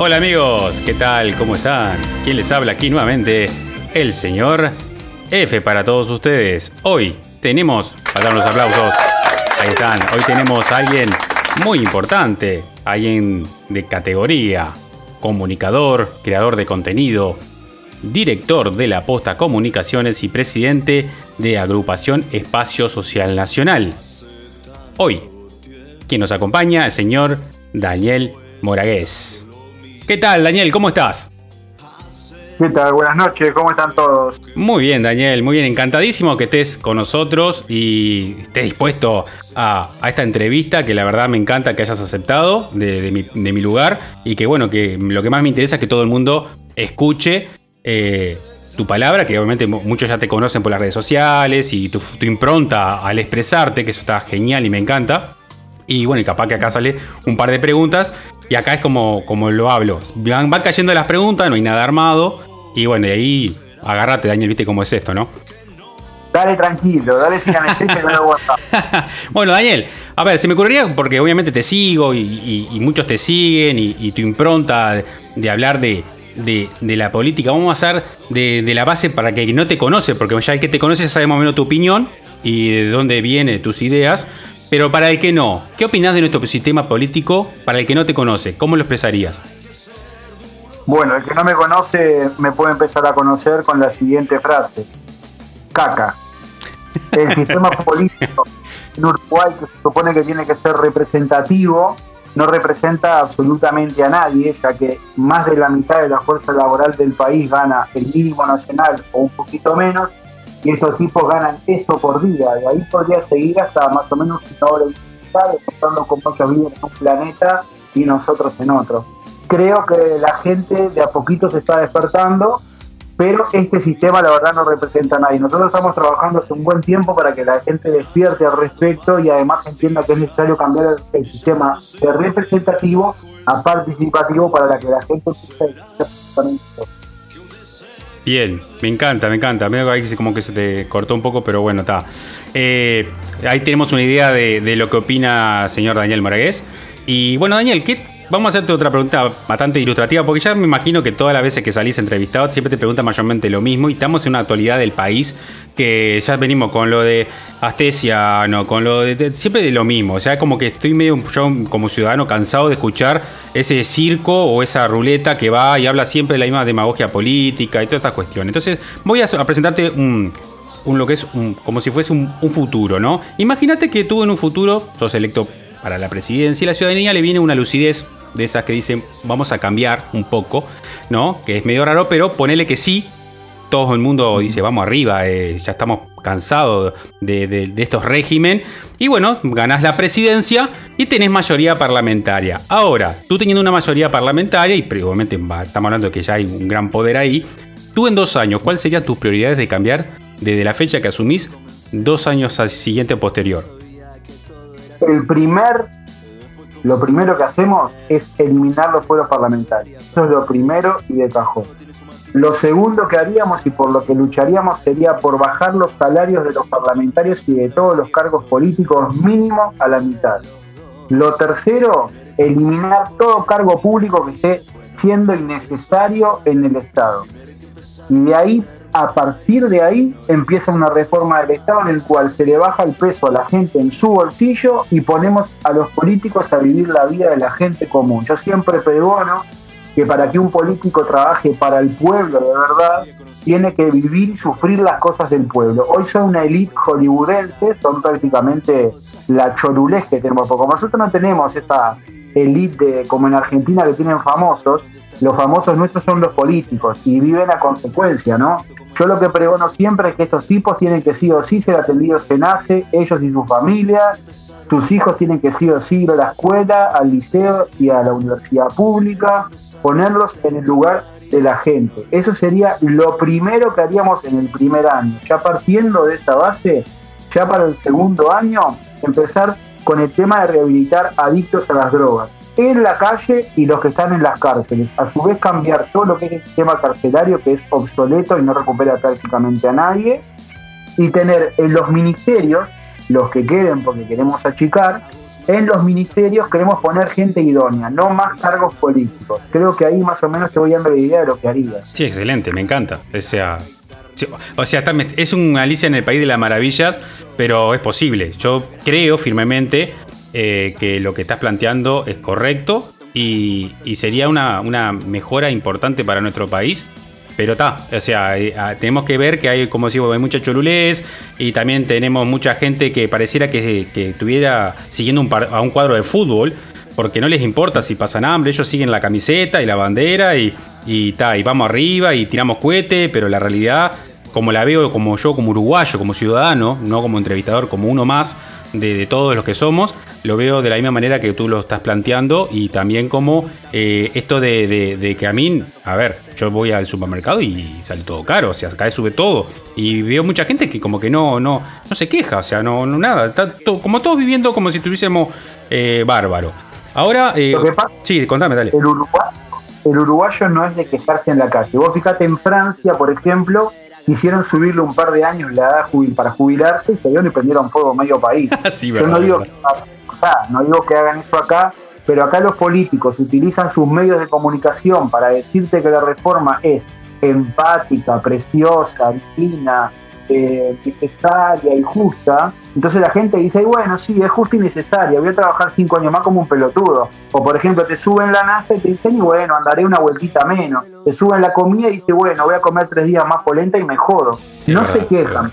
Hola amigos, ¿qué tal? ¿Cómo están? ¿Quién les habla aquí nuevamente? El señor F para todos ustedes. Hoy tenemos, para dar los aplausos, ahí están, hoy tenemos a alguien muy importante, alguien de categoría, comunicador, creador de contenido, director de la Posta Comunicaciones y presidente de Agrupación Espacio Social Nacional. Hoy, quien nos acompaña, el señor Daniel Moragués. ¿Qué tal, Daniel? ¿Cómo estás? ¿Qué tal? Buenas noches, ¿cómo están todos? Muy bien, Daniel, muy bien. Encantadísimo que estés con nosotros y estés dispuesto a, esta entrevista que la verdad me encanta que hayas aceptado de, mi, lugar y que bueno, que lo que más me interesa es que todo el mundo escuche eh, tu palabra, que obviamente muchos ya te conocen por las redes sociales y tu, tu impronta al expresarte, que eso está genial y me encanta. Y bueno, y capaz que acá sale un par de preguntas. Y acá es como, como lo hablo. Van, cayendo las preguntas, no hay nada armado. Y bueno, y ahí agárrate, Daniel, viste cómo es esto, ¿no? Dale tranquilo, dale sin anestesia no lo Bueno, Daniel, a ver, se me ocurriría, porque obviamente te sigo y, muchos te siguen y, tu impronta de hablar de, de, la política. Vamos a hacer de, de, la base para que el que no te conoce, porque ya el que te conoce sabe más o menos tu opinión y de dónde vienen tus ideas. Pero para el que no, ¿qué opinas de nuestro sistema político para el que no te conoce? ¿Cómo lo expresarías? Bueno, el que no me conoce me puede empezar a conocer con la siguiente frase. Caca. El sistema político en Uruguay, que se supone que tiene que ser representativo, no representa absolutamente a nadie, ya que más de la mitad de la fuerza laboral del país gana el mínimo nacional o un poquito menos, y esos tipos ganan eso por día. De ahí podría seguir hasta más o menos una hora y demostrando cómo ellos viven en un planeta y nosotros en otro. Creo que la gente de a poquito se está despertando, pero este sistema la verdad no representa a nadie. Nosotros estamos trabajando hace un buen tiempo para que la gente despierte al respecto y además entienda que es necesario cambiar el, sistema de representativo a participativo para que la gente Bien, me encanta, me encanta. Ahí como que se te cortó un poco, pero bueno, está. Eh, ahí tenemos una idea de, de, lo que opina señor Daniel Moragués. Y bueno, Daniel, ¿qué, Vamos a hacerte otra pregunta bastante ilustrativa, porque ya me imagino que todas las veces que salís entrevistado siempre te preguntan mayormente lo mismo y estamos en una actualidad del país que ya venimos con lo de Astesiano, con lo de, siempre de lo mismo. O sea, como que estoy medio yo como ciudadano cansado de escuchar ese circo o esa ruleta que va y habla siempre de la misma demagogia política y todas estas cuestiones. Entonces, voy a, presentarte un, lo que es como si fuese un, un futuro, ¿no? Imagínate que tú en un futuro sos electo para la presidencia y la ciudadanía le viene una lucidez de esas que dicen vamos a cambiar un poco, ¿no? Que es medio raro, pero ponele que sí. Todo el mundo dice vamos arriba, eh, ya estamos cansados de, estos régimen. Y bueno, ganás la presidencia y tenés mayoría parlamentaria. Ahora, tú teniendo una mayoría parlamentaria, y probablemente estamos hablando de que ya hay un gran poder ahí, tú en dos años, ¿cuáles serían tus prioridades de cambiar desde la fecha que asumís dos años al siguiente posterior? El primer lo primero que hacemos es eliminar los pueblos parlamentarios. Eso es lo primero y de cajón. Lo segundo que haríamos y por lo que lucharíamos sería por bajar los salarios de los parlamentarios y de todos los cargos políticos mínimo a la mitad. Lo tercero, eliminar todo cargo público que esté siendo innecesario en el Estado. Y de ahí a partir de ahí empieza una reforma del Estado en el cual se le baja el peso a la gente en su bolsillo y ponemos a los políticos a vivir la vida de la gente común. Yo siempre pregono que para que un político trabaje para el pueblo de verdad, tiene que vivir y sufrir las cosas del pueblo. Hoy son una élite hollywoodense, son prácticamente la chorulés que tenemos, porque nosotros no tenemos esa élite como en Argentina que tienen famosos, los famosos nuestros son los políticos y viven a consecuencia, ¿no? Yo lo que pregono siempre es que estos tipos tienen que sí o sí ser atendidos en nace, ellos y sus familias, sus hijos tienen que sí o sí ir a la escuela, al liceo y a la universidad pública, ponerlos en el lugar de la gente. Eso sería lo primero que haríamos en el primer año. Ya partiendo de esa base, ya para el segundo año, empezar con el tema de rehabilitar adictos a las drogas en la calle y los que están en las cárceles. A su vez cambiar todo lo que es el sistema carcelario que es obsoleto y no recupera prácticamente a nadie. Y tener en los ministerios, los que queden porque queremos achicar, en los ministerios queremos poner gente idónea, no más cargos políticos. Creo que ahí más o menos te voy dando la idea de lo que haría. Sí, excelente, me encanta. O sea, o sea, es un Alicia en el País de las Maravillas, pero es posible. Yo creo firmemente eh, que lo que estás planteando es correcto y, sería una, mejora importante para nuestro país. Pero está, o sea, eh, ah, tenemos que ver que hay, como decimos, hay mucha cholulés y también tenemos mucha gente que pareciera que, estuviera siguiendo un a un cuadro de fútbol, porque no les importa si pasan hambre, ellos siguen la camiseta y la bandera y, y, y vamos arriba y tiramos cohete, pero la realidad, como la veo como yo, como uruguayo, como ciudadano, no como entrevistador, como uno más de todos los que somos, lo veo de la misma manera que tú lo estás planteando y también como eh, esto de, que a mí, a ver, yo voy al supermercado y sale todo caro, o sea, acá sube todo. Y veo mucha gente que como que no, no, no se queja, o sea, no, no nada, está como todos viviendo como si estuviésemos eh, bárbaro. Ahora, eh, sí, contame, dale. El uruguayo, el uruguayo no es de quejarse en la calle. Vos fíjate en Francia, por ejemplo, quisieron subirle un par de años la edad para jubilarse y se y prendieron fuego medio país. sí, Yo no digo no digo que hagan eso acá, pero acá los políticos utilizan sus medios de comunicación para decirte que la reforma es empática, preciosa, divina, eh, necesaria y justa. Entonces la gente dice, bueno, sí, es justa y necesaria, voy a trabajar cinco años más como un pelotudo. O por ejemplo, te suben la NASA y te dicen, y bueno, andaré una vueltita menos. Te suben la comida y dice, bueno, voy a comer tres días más polenta y me jodo. no se quejan.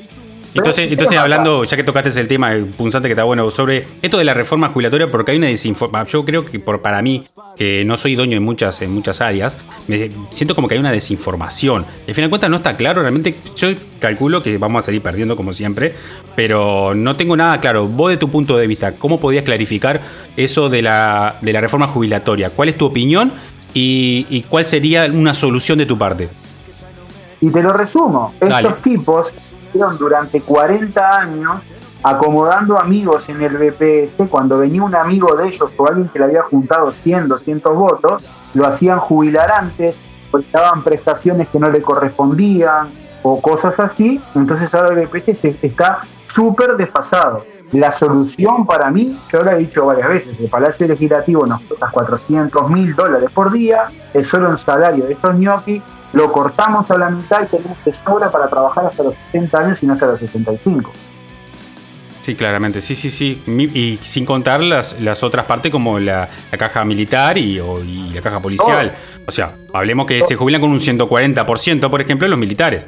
Entonces, entonces hablando, ya que tocaste el tema punzante que está bueno, sobre esto de la reforma jubilatoria, porque hay una desinformación, yo creo que por, para mí, que no soy dueño en muchas, en muchas áreas, me siento como que hay una desinformación. Al final de cuentas no está claro, realmente yo calculo que vamos a salir perdiendo como siempre, pero no tengo nada claro. Vos de tu punto de vista, ¿cómo podías clarificar eso de la, de la reforma jubilatoria? ¿Cuál es tu opinión y, y cuál sería una solución de tu parte? Y te lo resumo. Estos tipos durante 40 años acomodando amigos en el BPS, cuando venía un amigo de ellos o alguien que le había juntado 100, 200 votos, lo hacían jubilar antes, daban prestaciones que no le correspondían o cosas así, entonces ahora el BPS está súper desfasado. La solución para mí, yo lo he dicho varias veces, el Palacio Legislativo nos cuesta 400 mil dólares por día, es solo un salario de estos ñoquis, lo cortamos a la mitad y tenemos que sobra para trabajar hasta los 60 años y no hasta los 65. Sí, claramente, sí, sí, sí. Y sin contar las, las otras partes como la, caja militar y, la caja policial. O sea, hablemos que se jubilan con un 140%, por ejemplo, los militares.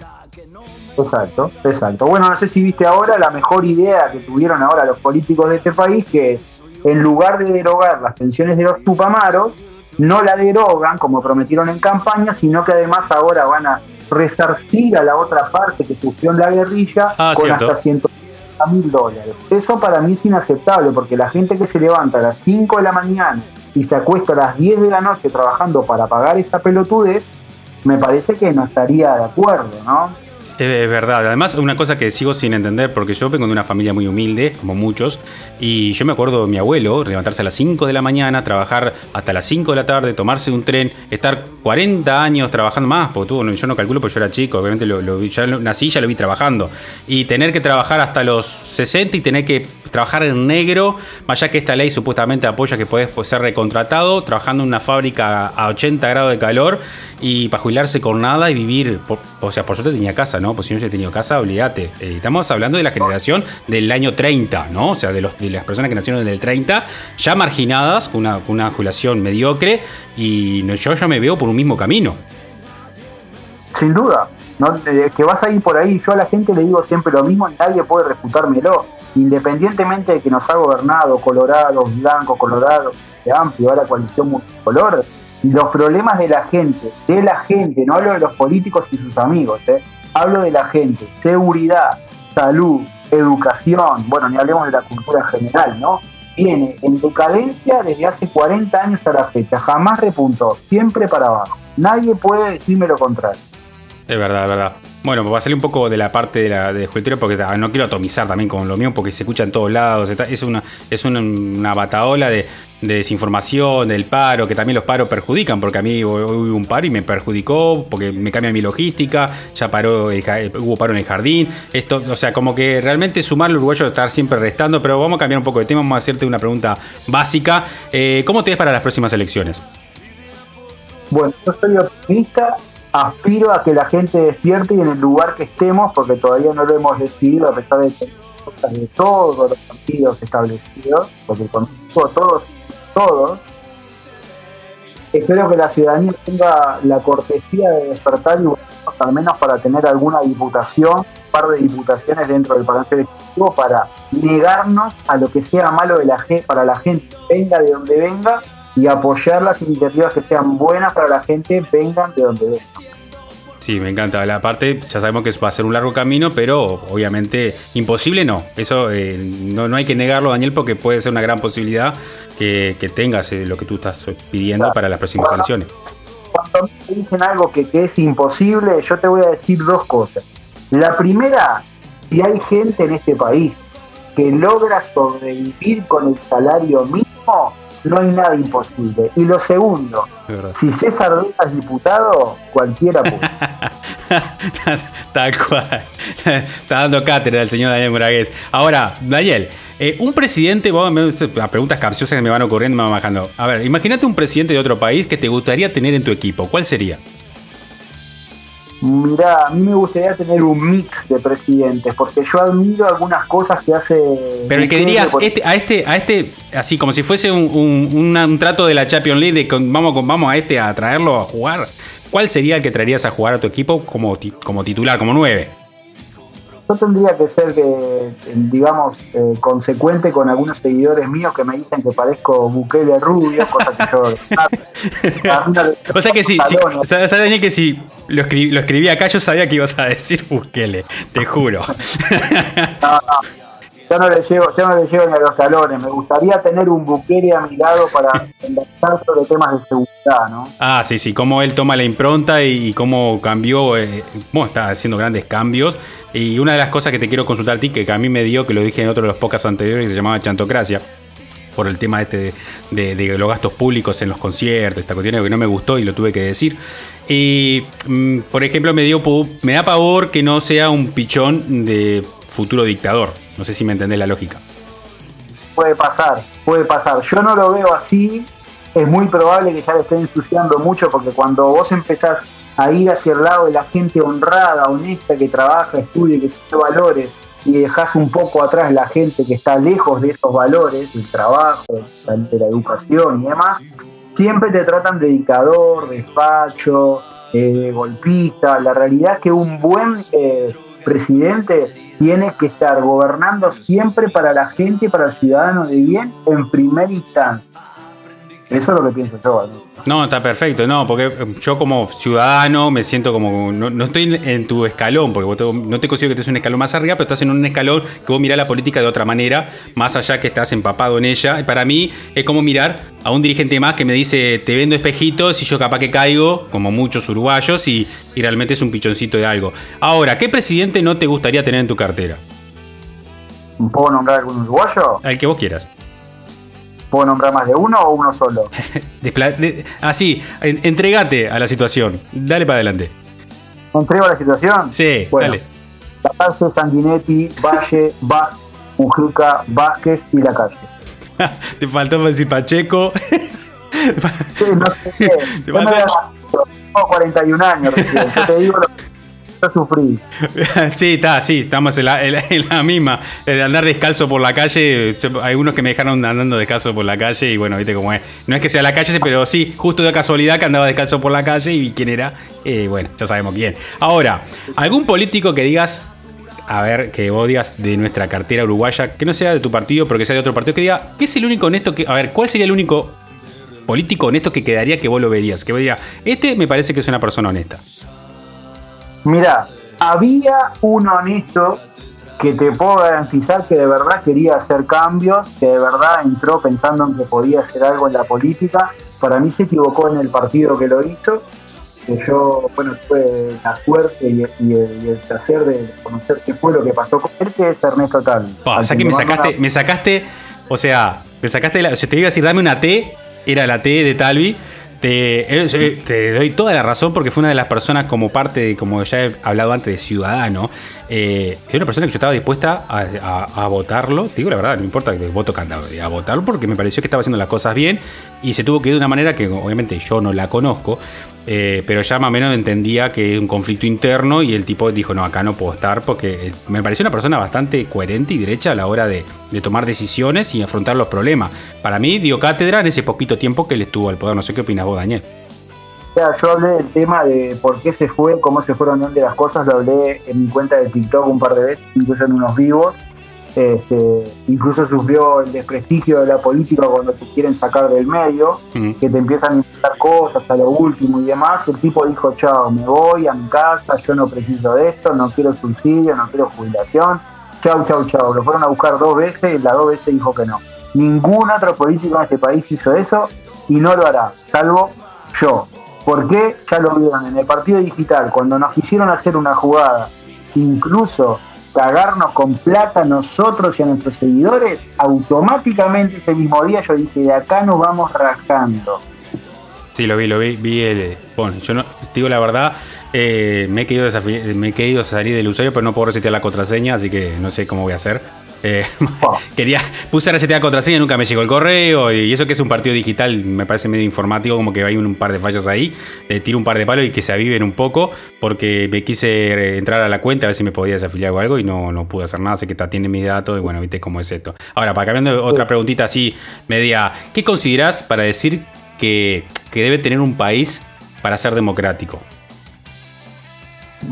Exacto, exacto. Bueno, no sé si viste ahora la mejor idea que tuvieron ahora los políticos de este país, que en lugar de derogar las pensiones de los tupamaros, no la derogan como prometieron en campaña, sino que además ahora van a resarcir a la otra parte que sufrió en la guerrilla ah, con hasta 150 mil dólares. Eso para mí es inaceptable porque la gente que se levanta a las 5 de la mañana y se acuesta a las 10 de la noche trabajando para pagar esa pelotudez, me parece que no estaría de acuerdo, ¿no? Es verdad. Además, una cosa que sigo sin entender, porque yo vengo de una familia muy humilde, como muchos, y yo me acuerdo de mi abuelo levantarse a las 5 de la mañana, trabajar hasta las 5 de la tarde, tomarse un tren, estar 40 años trabajando más, porque tú, yo no calculo porque yo era chico, obviamente lo, lo, ya nací, ya lo vi trabajando, y tener que trabajar hasta los 60 y tener que trabajar en negro, más allá que esta ley supuestamente apoya que puedes ser recontratado, trabajando en una fábrica a 80 grados de calor y para jubilarse con nada y vivir, o sea, por suerte tenía casa, ¿no? Pues si no hubiese tenido casa, olvídate. Eh, estamos hablando de la generación del año 30, ¿no? O sea, de, los, de las personas que nacieron en el 30, ya marginadas, con una, una jubilación mediocre, y yo ya me veo por un mismo camino. Sin duda, ¿no? Eh, que vas a ir por ahí, yo a la gente le digo siempre lo mismo, nadie puede refutármelo independientemente de que nos ha gobernado Colorado, Blanco, Colorado, de amplio, ahora coalición multicolor, los problemas de la gente, de la gente, no hablo de los políticos y sus amigos, ¿eh? Hablo de la gente, seguridad, salud, educación, bueno, ni hablemos de la cultura en general, ¿no? Viene en decadencia desde hace 40 años a la fecha, jamás repuntó, siempre para abajo. Nadie puede decirme lo contrario. Es verdad, es verdad. Bueno, va a salir un poco de la parte de la de porque no quiero atomizar también con lo mío, porque se escucha en todos lados. es una, es una, una bataola de, de desinformación, del paro, que también los paros perjudican, porque a mí hubo un paro y me perjudicó, porque me cambia mi logística, ya paró el, hubo paro en el jardín. Esto, o sea, como que realmente sumar al uruguayo estar siempre restando, pero vamos a cambiar un poco de tema, vamos a hacerte una pregunta básica. Eh, ¿Cómo te ves para las próximas elecciones? Bueno, yo soy optimista, aspiro a que la gente despierte y en el lugar que estemos, porque todavía no lo hemos decidido, a pesar de, de todos los partidos establecidos, porque conozco todos todos, espero que la ciudadanía tenga la cortesía de despertar y al menos para tener alguna diputación, un par de diputaciones dentro del Parlamento Ejecutivo para negarnos a lo que sea malo de la para la gente, venga de donde venga, y apoyar las iniciativas que sean buenas para la gente, vengan de donde vengan. Sí, me encanta. La parte, ya sabemos que va a ser un largo camino, pero obviamente imposible no. Eso eh, no, no hay que negarlo, Daniel, porque puede ser una gran posibilidad que, tengas eh, lo que tú estás pidiendo para las próximas elecciones. Cuando me dicen algo que, es imposible, yo te voy a decir dos cosas. La primera, si hay gente en este país que logra sobrevivir con el salario mínimo, no hay nada imposible. Y lo segundo, si César Vega es diputado, cualquiera puede. Tal cual. Está dando cátedra el señor Daniel Moragués. Ahora, Daniel, eh, un presidente, vamos a preguntas capciosas que me van ocurriendo, me van bajando. A ver, imagínate un presidente de otro país que te gustaría tener en tu equipo. ¿Cuál sería? Mira, a mí me gustaría tener un mix de presidentes, porque yo admiro algunas cosas que hace. Pero el que dirías, este, a este, a este, así como si fuese un, trato de la Champions League, de vamos, vamos a este a traerlo a jugar, ¿cuál sería el que traerías a jugar a tu equipo como, como titular, como nueve? Yo tendría que ser, que, digamos, eh, consecuente con algunos seguidores míos que me dicen que parezco Bukele rubio, cosa que yo... o sea que sí, o sea, Daniel que si lo, escribí, lo escribí acá yo sabía que ibas a decir Bukele, te juro. no, no. Yo no, le llevo, yo no le llevo ni a los salones. Me gustaría tener un Bukele a mi lado para conversar sobre temas de seguridad, ¿no? Ah, sí, sí. Cómo él toma la impronta y, cómo cambió. Eh, bueno, está haciendo grandes cambios y una de las cosas que te quiero consultar a ti, que a mí me dio, que lo dije en otro de los podcasts anteriores, que se llamaba Chantocracia, por el tema este de, los gastos públicos en los conciertos, esta cuestión que no me gustó y lo tuve que decir. Y, mm, por ejemplo, me, dio, me da pavor que no sea un pichón de futuro dictador. No sé si me entendés la lógica. Puede pasar, puede pasar. Yo no lo veo así. Es muy probable que ya le esté ensuciando mucho porque cuando vos empezás a ir hacia el lado de la gente honrada, honesta, que trabaja, estudia, que tiene valores, y dejas un poco atrás la gente que está lejos de esos valores, el trabajo, de la educación y demás, siempre te tratan de dictador, despacho, eh, golpista. La realidad es que un buen eh, presidente tiene que estar gobernando siempre para la gente, para el ciudadano de bien, en primera instancia. Eso es lo que pienso yo. ¿no? está perfecto, no, porque yo como ciudadano me siento como. No, estoy en tu escalón, porque no te considero que estés un escalón más arriba, pero estás en un escalón que vos mirás la política de otra manera, más allá que estás empapado en ella. Para mí es como mirar a un dirigente más que me dice: Te vendo espejitos y yo capaz que caigo, como muchos uruguayos, y, y realmente es un pichoncito de algo. Ahora, ¿qué presidente no te gustaría tener en tu cartera? ¿Puedo nombrar algún uruguayo? Al que vos quieras. ¿Puedo nombrar más de uno o uno solo? Así, ah, entregate a la situación. Dale para adelante. ¿Entrego a la situación? Sí, dale. La Sanguinetti, Valle, Vázquez, Mujica, Vázquez y la calle. Te faltó decir Pacheco. sí, no sé qué. Te faltó... 41 años recién. Yo te digo lo yo sufrí. Sí, está, sí, estamos en la, misma. De andar descalzo por la calle, hay unos que me dejaron andando descalzo por la calle y bueno, viste cómo es. No es que sea la calle, pero sí, justo de casualidad que andaba descalzo por la calle y quién era, eh, bueno, ya sabemos quién. Ahora, ¿algún político que digas, a ver, que odias de nuestra cartera uruguaya, que no sea de tu partido, pero que sea de otro partido, que diga, ¿qué es el único honesto que, a ver, cuál sería el único político honesto que quedaría que vos lo verías? Que vos dirías, este me parece que es una persona honesta. Mira, había un honesto que te puedo garantizar que de verdad quería hacer cambios, que de verdad entró pensando en que podía hacer algo en la política. Para mí se equivocó en el partido que lo hizo. que yo, bueno, tuve la suerte y, el placer de conocer qué fue lo que pasó con él, que es Ernesto Tal. o sea que me sacaste, me sacaste, o sea, me sacaste, la, si te iba a decir dame una T, era la T de Talvi, eh, te, doy toda la razón porque fue una de las personas como parte de, como ya he hablado antes, de Ciudadano. Eh, una persona que yo estaba dispuesta a, votarlo. Digo la verdad, no importa que voto cantado, a votarlo porque me pareció que estaba haciendo las cosas bien y se tuvo que ir de una manera que obviamente yo no la conozco, eh, pero ya más o menos entendía que es un conflicto interno y el tipo dijo, no, acá no puedo estar porque eh, me pareció una persona bastante coherente y derecha a la hora de, tomar decisiones y afrontar los problemas. Para mí dio cátedra en ese poquito tiempo que él estuvo al poder. No sé qué opinas vos, Daniel. yo hablé del tema de por qué se fue, cómo se fueron de las cosas, lo hablé en mi cuenta de TikTok un par de veces, incluso en unos vivos. Este, incluso sufrió el desprestigio de la política cuando te quieren sacar del medio, que te empiezan a inventar cosas a lo último y demás. El tipo dijo, chao, me voy a mi casa, yo no preciso de esto, no quiero subsidio, no quiero jubilación. Chau, chau, chau. Lo fueron a buscar dos veces y las dos veces dijo que no. Ningún otro político en este país hizo eso y no lo hará, salvo yo. ¿Por qué? Ya lo vieron en el partido digital, cuando nos quisieron hacer una jugada, incluso cagarnos con plata nosotros y a nuestros seguidores, automáticamente ese mismo día yo dije, de acá nos vamos rajando. Sí, lo vi, lo vi, vi el... Bueno, yo no, digo la verdad, eh, me, he querido me he querido salir del usuario, pero no puedo resetear la contraseña, así que no sé cómo voy a hacer. Eh, oh. quería, puse resetear contraseña, nunca me llegó el correo. Y eso que es un partido digital, me parece medio informático, como que hay un, par de fallos ahí. Le tiro un par de palos y que se aviven un poco, porque me quise entrar a la cuenta a ver si me podía desafiliar o algo y no, no pude hacer nada. Así que está, tiene mis datos y bueno, viste cómo es esto. Ahora, para cambiando otra preguntita así, media, ¿qué considerás para decir que, que debe tener un país para ser democrático?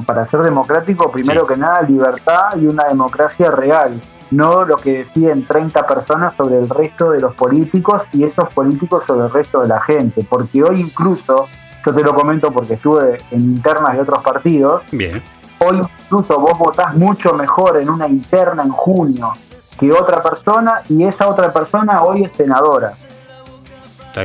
Para ser democrático, primero que nada, libertad y una democracia real no lo que deciden 30 personas sobre el resto de los políticos y esos políticos sobre el resto de la gente. Porque hoy incluso, yo te lo comento porque estuve en internas de otros partidos, Bien. hoy incluso vos votás mucho mejor en una interna en junio que otra persona y esa otra persona hoy es senadora.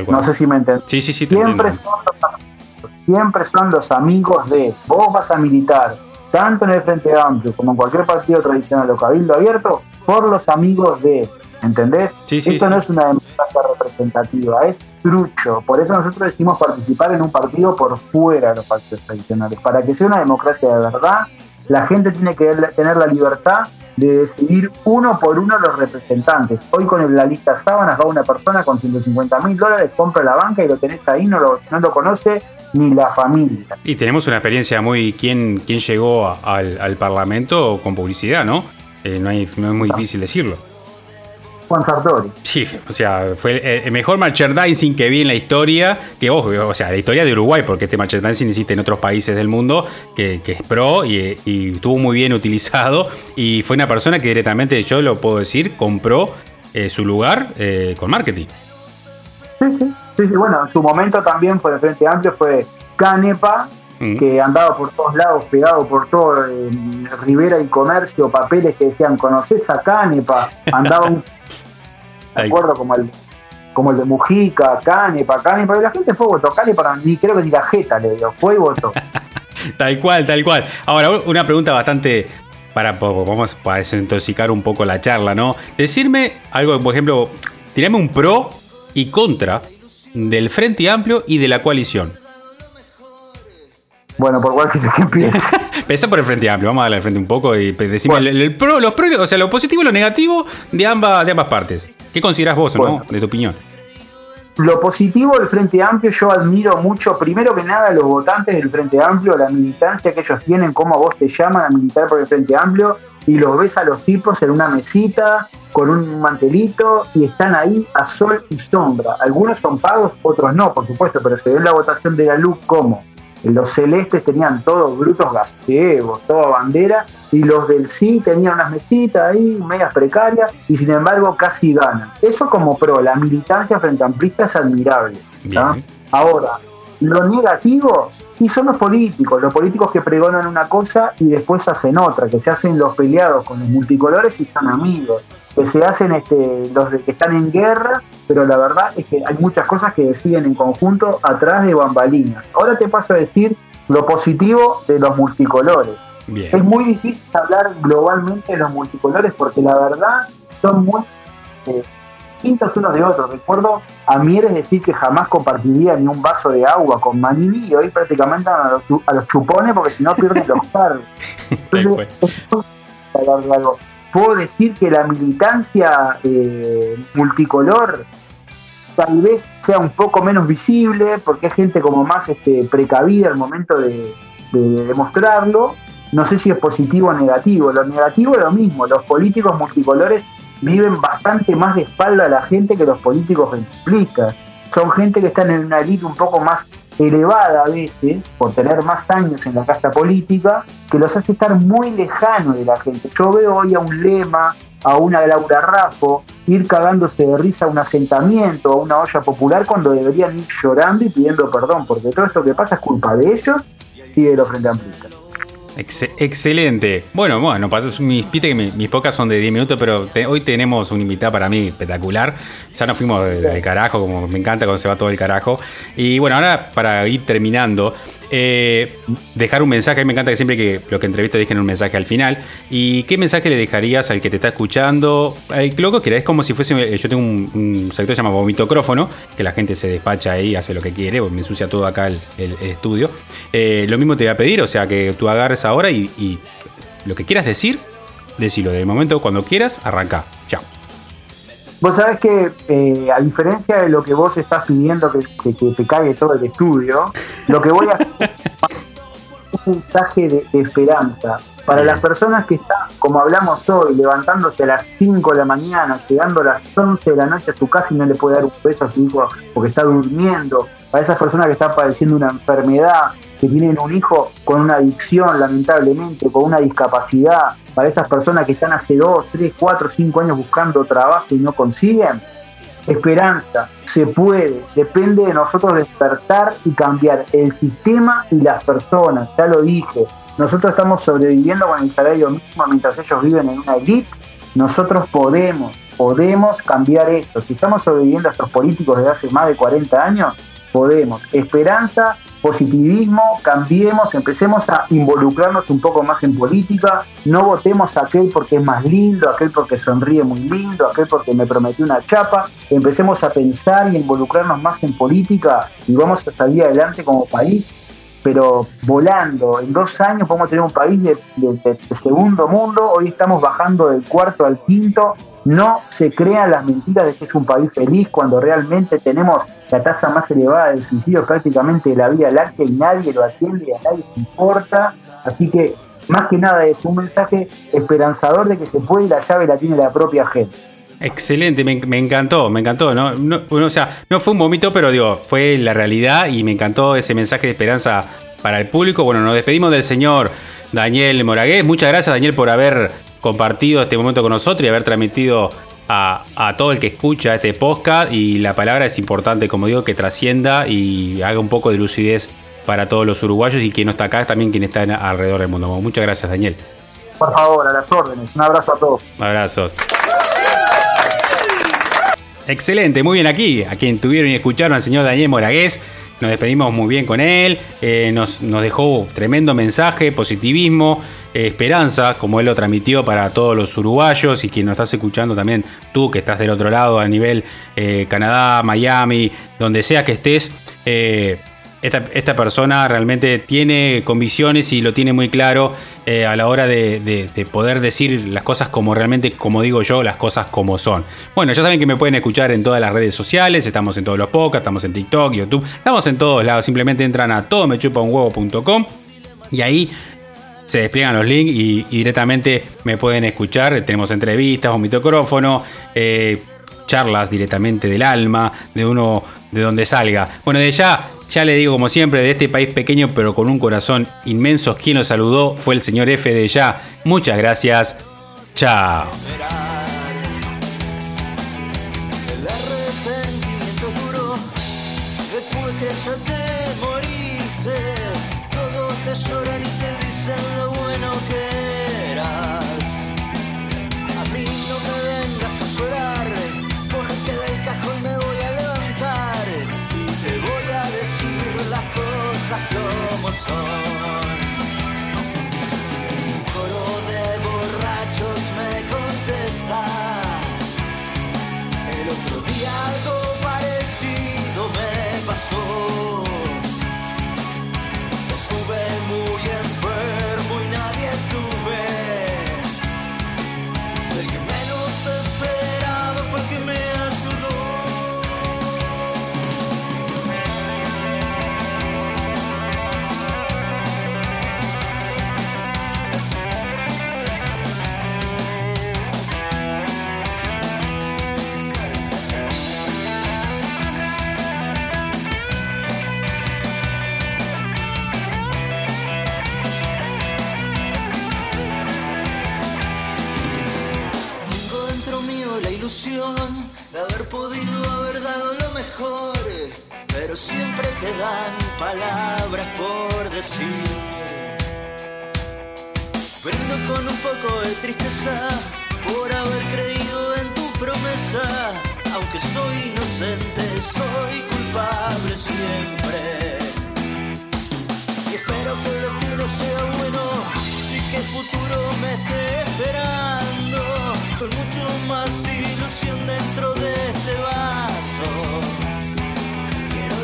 No sé si me entendés. Sí, sí, sí, siempre, son los, siempre son los amigos de vos vas a militar tanto en el Frente Amplio como en cualquier partido tradicional o cabildo abierto, por los amigos de, ¿entendés? Esto no es una democracia representativa, es trucho. Por eso nosotros decimos participar en un partido por fuera de los partidos tradicionales. Para que sea una democracia de verdad, la gente tiene que tener la libertad de decidir uno por uno los representantes. Hoy con la lista sábanas va una persona con 150 mil dólares, compra la banca y lo tenés ahí, no lo, no lo conoce ni la familia. Y tenemos una experiencia muy... ¿Quién, quién llegó al, al Parlamento con publicidad, no? Eh, no, es muy difícil decirlo. Juan Sartori. Sí, o sea, fue el mejor merchandising que vi en la historia, que vos, o sea, la historia de Uruguay, porque este merchandising existe en otros países del mundo, que, es pro y, estuvo muy bien utilizado. Y fue una persona que directamente, yo lo puedo decir, compró eh, su lugar eh, con marketing. Sí, sí, sí, sí, bueno, en su momento también fue el Frente Amplio, fue Canepa, que andaba por todos lados, pegado por todo, Rivera y Comercio, papeles que decían, ¿conoces a Canepa? Andaba un... ¿De acuerdo? Como el, como el de Mujica, Canepa, Canepa, y la gente fue votó Canepa, ni creo que ni la jeta le dio, fue y votó. tal cual, tal cual. Ahora, una pregunta bastante para, vamos a desintoxicar un poco la charla, ¿no? Decirme algo, por ejemplo, tirame un pro y contra del Frente Amplio y de la coalición. Bueno, por cuál que empiece. Pesa por el Frente Amplio, vamos a darle al frente un poco y el, pro, los pros, o sea, lo positivo y lo negativo de ambas, de ambas partes. ¿Qué consideras vos, no? De tu opinión. Lo positivo del Frente Amplio, yo admiro mucho, primero que nada, los votantes del Frente Amplio, la militancia que ellos tienen, cómo vos te llaman a militar por el Frente Amplio, y los ves a los tipos en una mesita, con un mantelito, y están ahí a sol y sombra. Algunos son pagos, otros no, por supuesto, pero se ve la votación de la luz cómo los celestes tenían todos brutos gazebos, toda bandera, y los del sí tenían unas mesitas ahí, medias precarias, y sin embargo casi ganan. Eso como pro, la militancia frente a amplista es admirable. Ahora, lo negativo, y son los políticos, los políticos que pregonan una cosa y después hacen otra, que se hacen los peleados con los multicolores y son amigos. Que se hacen este, los de que están en guerra, pero la verdad es que hay muchas cosas que deciden en conjunto atrás de bambalinas. Ahora te paso a decir lo positivo de los multicolores. Es muy difícil hablar globalmente de los multicolores porque la verdad son muy eh, distintos unos de otros. Recuerdo a Mieres decir que jamás compartiría ni un vaso de agua con Manini y hoy prácticamente a los, a los chupones porque si no pierden los carros. puedo decir que la militancia eh, multicolor tal vez sea un poco menos visible porque hay gente como más este, precavida al momento de, de demostrarlo. No sé si es positivo o negativo. Lo negativo es lo mismo. Los políticos multicolores viven bastante más de espalda a la gente que los políticos ventiplistas. Son gente que están en una élite un poco más elevada a veces, por tener más años en la casa política, que los hace estar muy lejanos de la gente. Yo veo hoy a un Lema, a una Laura Raffo, ir cagándose de risa a un asentamiento, a una olla popular, cuando deberían ir llorando y pidiendo perdón, porque todo esto que pasa es culpa de ellos y de los frente amplistas excelente. Bueno, bueno, mis, que mis, pocas son de 10 minutos, pero hoy tenemos un invitado para mí espectacular. Ya nos fuimos del carajo, como me encanta cuando se va todo el carajo. Y bueno, ahora para ir terminando, eh, dejar un mensaje. me encanta que siempre que lo que entrevisto dejen un mensaje al final. ¿Y qué mensaje le dejarías al que te está escuchando? El loco que es como si fuese. Eh, yo tengo un, sector que se llama vomitocrófono, que la gente se despacha ahí, hace lo que quiere, me ensucia todo acá el, estudio. Eh, lo mismo te voy a pedir, o sea que tú agarres ahora y, y lo que quieras decir, decilo. De momento, cuando quieras, arranca. Chao. Vos sabés que, eh, a diferencia de lo que vos estás pidiendo que, te caiga todo el estudio, lo que voy a hacer es un mensaje de, esperanza. Para las personas que están, como hablamos hoy, levantándose a las 5 de la mañana, llegando a las 11 de la noche a su casa y no le puede dar un beso a su hijo porque está durmiendo, para esas personas que están padeciendo una enfermedad, que tienen un hijo con una adicción, lamentablemente, con una discapacidad, para esas personas que están hace 2, 3, 4, 5 años buscando trabajo y no consiguen, esperanza, se puede, depende de nosotros despertar y cambiar el sistema y las personas, ya lo dije, nosotros estamos sobreviviendo con el salario mismo mientras ellos viven en una elite, nosotros podemos, podemos cambiar esto, si estamos sobreviviendo a estos políticos desde hace más de 40 años, podemos, esperanza positivismo, cambiemos, empecemos a involucrarnos un poco más en política, no votemos a aquel porque es más lindo, aquel porque sonríe muy lindo, aquel porque me prometió una chapa, empecemos a pensar y involucrarnos más en política y vamos a salir adelante como país, pero volando, en dos años podemos tener un país de segundo mundo, hoy estamos bajando del cuarto al quinto, no se crean las mentiras de que es un país feliz cuando realmente tenemos la tasa más elevada de suicidios prácticamente de la Vía Láctea y nadie lo atiende y a nadie se importa. Así que más que nada es un mensaje esperanzador de que se puede y la llave la tiene la propia gente. Excelente, me, encantó, me encantó, ¿no? o sea, no fue un vomito, pero digo, fue la realidad y me encantó ese mensaje de esperanza para el público. Bueno, nos despedimos del señor Daniel Moragués. Muchas gracias, Daniel, por haber compartido este momento con nosotros y haber transmitido a, todo el que escucha este podcast y la palabra es importante, como digo, que trascienda y haga un poco de lucidez para todos los uruguayos y quien no está acá, también quien está alrededor del mundo. Muchas gracias, Daniel. Por favor, a las órdenes. Un abrazo a todos. Abrazos. Excelente, muy bien aquí. A quien tuvieron y escucharon al señor Daniel Moragués. Nos despedimos muy bien con él. Eh, nos, nos dejó tremendo mensaje, positivismo. Eh, esperanza, como él lo transmitió para todos los uruguayos y quien nos estás escuchando también, tú que estás del otro lado a nivel eh, Canadá, Miami, donde sea que estés. Eh, esta, persona realmente tiene convicciones y lo tiene muy claro a la hora de, poder decir las cosas como realmente, como digo yo, las cosas como son. Bueno, ya saben que me pueden escuchar en todas las redes sociales, estamos en todos los podcasts, estamos en TikTok, YouTube, estamos en todos lados, simplemente entran a todomechupaunhuevo.com y ahí se despliegan los links y, directamente me pueden escuchar. Tenemos entrevistas, un micrófono, eh, charlas directamente del alma, de uno de donde salga. Bueno, de ya, ya le digo como siempre, de este país pequeño pero con un corazón inmenso, quien nos saludó fue el señor F de ya. Muchas gracias. Chao. Otro día algo siempre quedan palabras por decir. Brindo con un poco de tristeza por haber creído en tu promesa, aunque soy inocente, soy culpable siempre. Y espero que el destino sea bueno y que el futuro me esté esperando con mucho más ilusión dentro de este vaso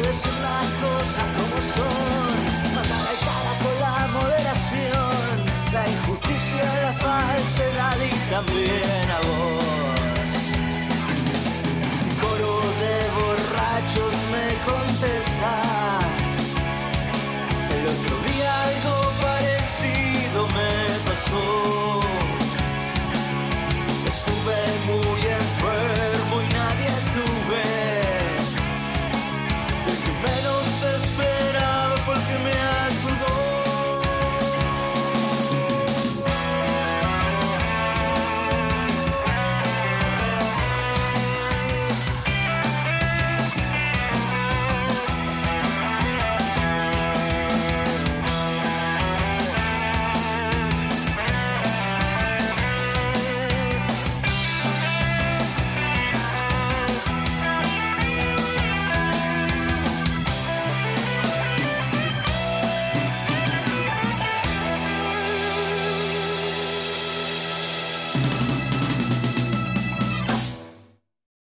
decir las cosas como son, matar al cara con la moderación, la injusticia, la falsedad y también a vos. Coro de borrachos me conté